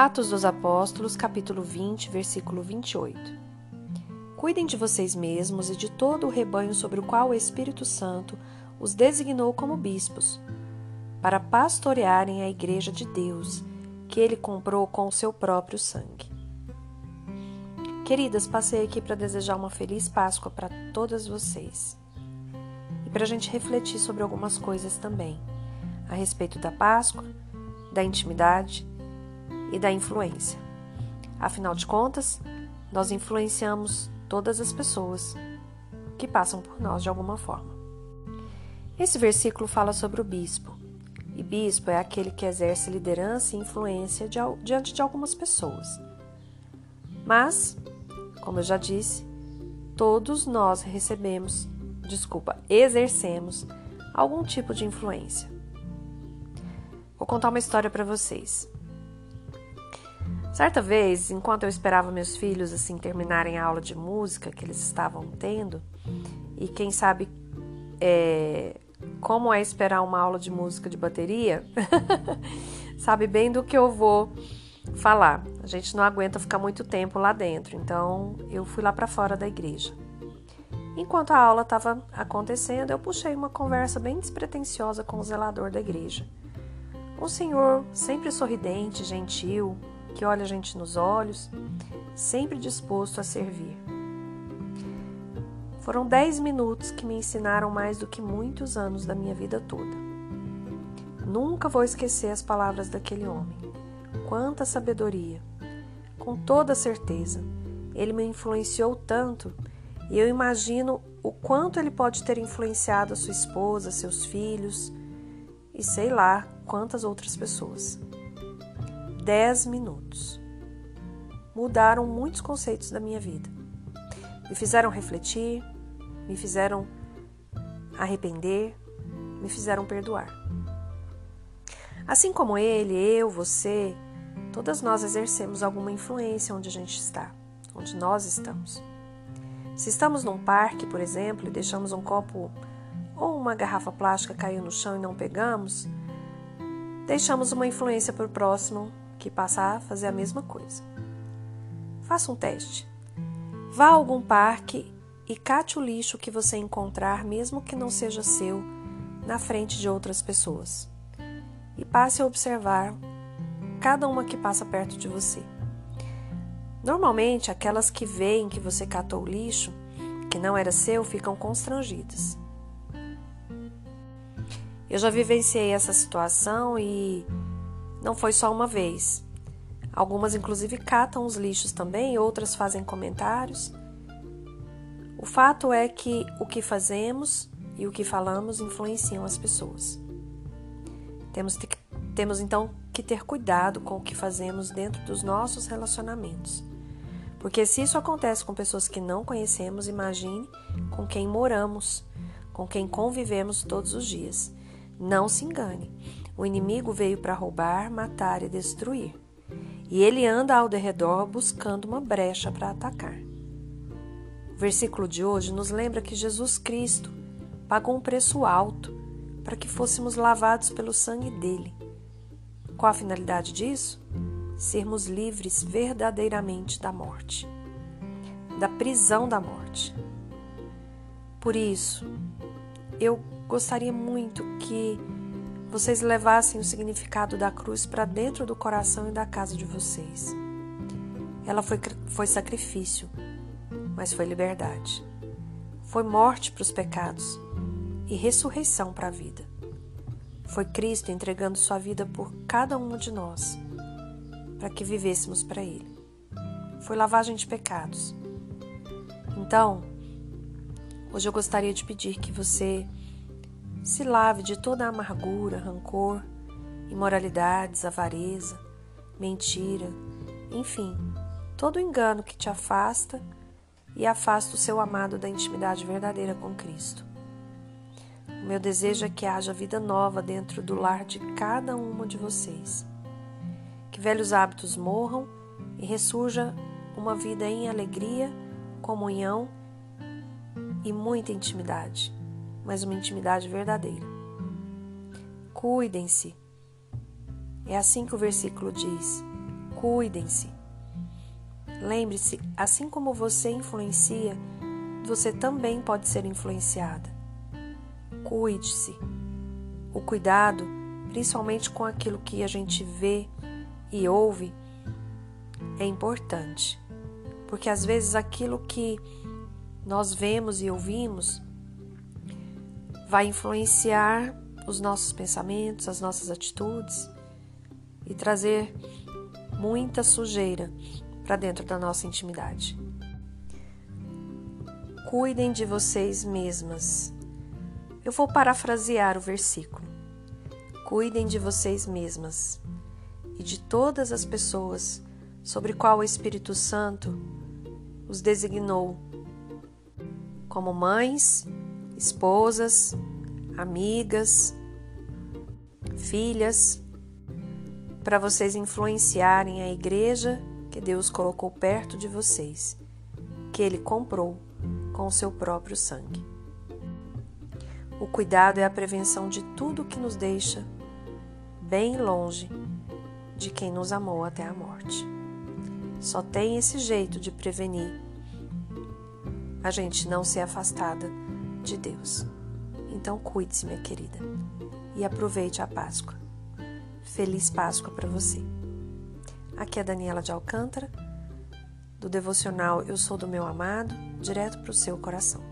Atos dos Apóstolos, capítulo 20, versículo 28. Cuidem de vocês mesmos e de todo o rebanho sobre o qual o Espírito Santo os designou como bispos, para pastorearem a igreja de Deus, que ele comprou com o seu próprio sangue. Queridas, passei aqui para desejar uma feliz Páscoa para todas vocês. E para a gente refletir sobre algumas coisas também, a respeito da Páscoa, da intimidade e da influência. Afinal de contas, nós influenciamos todas as pessoas que passam por nós de alguma forma. Esse versículo fala sobre o bispo. E bispo é aquele que exerce liderança e influência diante de algumas pessoas. Mas, como eu já disse, todos nós recebemos, desculpa, exercemos algum tipo de influência. Vou contar uma história para vocês. Certa vez, enquanto eu esperava meus filhos assim terminarem a aula de música que eles estavam tendo, e quem sabe é, como é esperar uma aula de música de bateria, sabe bem do que eu vou falar. A gente não aguenta ficar muito tempo lá dentro, então eu fui lá para fora da igreja. Enquanto a aula estava acontecendo, eu puxei uma conversa bem despretensiosa com o zelador da igreja. Um senhor sempre sorridente, gentil, que olha a gente nos olhos, sempre disposto a servir. Foram dez minutos que me ensinaram mais do que muitos anos da minha vida toda. Nunca vou esquecer as palavras daquele homem. Quanta sabedoria! Com toda certeza, ele me influenciou tanto e eu imagino o quanto ele pode ter influenciado a sua esposa, seus filhos e sei lá quantas outras pessoas. 10 minutos. Mudaram muitos conceitos da minha vida. Me fizeram refletir, me fizeram arrepender, me fizeram perdoar. Assim como ele, eu, você, todas nós exercemos alguma influência onde a gente está, onde nós estamos. Se estamos num parque, por exemplo, e deixamos um copo ou uma garrafa plástica cair no chão e não pegamos, deixamos uma influência para o próximo que passar a fazer a mesma coisa. Faça um teste. Vá a algum parque e cate o lixo que você encontrar, mesmo que não seja seu, na frente de outras pessoas. E passe a observar cada uma que passa perto de você. Normalmente, aquelas que veem que você catou o lixo, que não era seu, ficam constrangidas. Eu já vivenciei essa situação e não foi só uma vez. Algumas, inclusive, catam os lixos também, outras fazem comentários. O fato é que o que fazemos e o que falamos influenciam as pessoas. Temos, temos então que ter cuidado com o que fazemos dentro dos nossos relacionamentos. Porque se isso acontece com pessoas que não conhecemos, imagine com quem moramos, com quem convivemos todos os dias. Não se engane. O inimigo veio para roubar, matar e destruir. E ele anda ao derredor buscando uma brecha para atacar. O versículo de hoje nos lembra que Jesus Cristo pagou um preço alto para que fôssemos lavados pelo sangue dele. Qual a finalidade disso? Sermos livres verdadeiramente da morte, da prisão da morte. Por isso, eu gostaria muito que vocês levassem o significado da cruz para dentro do coração e da casa de vocês. Ela foi, foi sacrifício, mas foi liberdade. Foi morte para os pecados e ressurreição para a vida. Foi Cristo entregando sua vida por cada um de nós, para que vivêssemos para Ele. Foi lavagem de pecados. Então, hoje eu gostaria de pedir que você se lave de toda a amargura, rancor, imoralidades, avareza, mentira, enfim, todo engano que te afasta e afasta o seu amado da intimidade verdadeira com Cristo. O meu desejo é que haja vida nova dentro do lar de cada uma de vocês. Que velhos hábitos morram e ressurja uma vida em alegria, comunhão e muita intimidade mas uma intimidade verdadeira. Cuidem-se. É assim que o versículo diz: Cuidem-se. Lembre-se, assim como você influencia, você também pode ser influenciada. Cuide-se. O cuidado, principalmente com aquilo que a gente vê e ouve, é importante, porque às vezes aquilo que nós vemos e ouvimos vai influenciar os nossos pensamentos, as nossas atitudes e trazer muita sujeira para dentro da nossa intimidade. Cuidem de vocês mesmas. Eu vou parafrasear o versículo. Cuidem de vocês mesmas e de todas as pessoas sobre qual o Espírito Santo os designou como mães, esposas, amigas, filhas, para vocês influenciarem a igreja que Deus colocou perto de vocês, que Ele comprou com o seu próprio sangue. O cuidado é a prevenção de tudo que nos deixa bem longe de quem nos amou até a morte. Só tem esse jeito de prevenir a gente não ser afastada de Deus. Então cuide-se, minha querida, e aproveite a Páscoa. Feliz Páscoa para você. Aqui é Daniela de Alcântara, do devocional Eu Sou do Meu Amado, direto para o seu coração.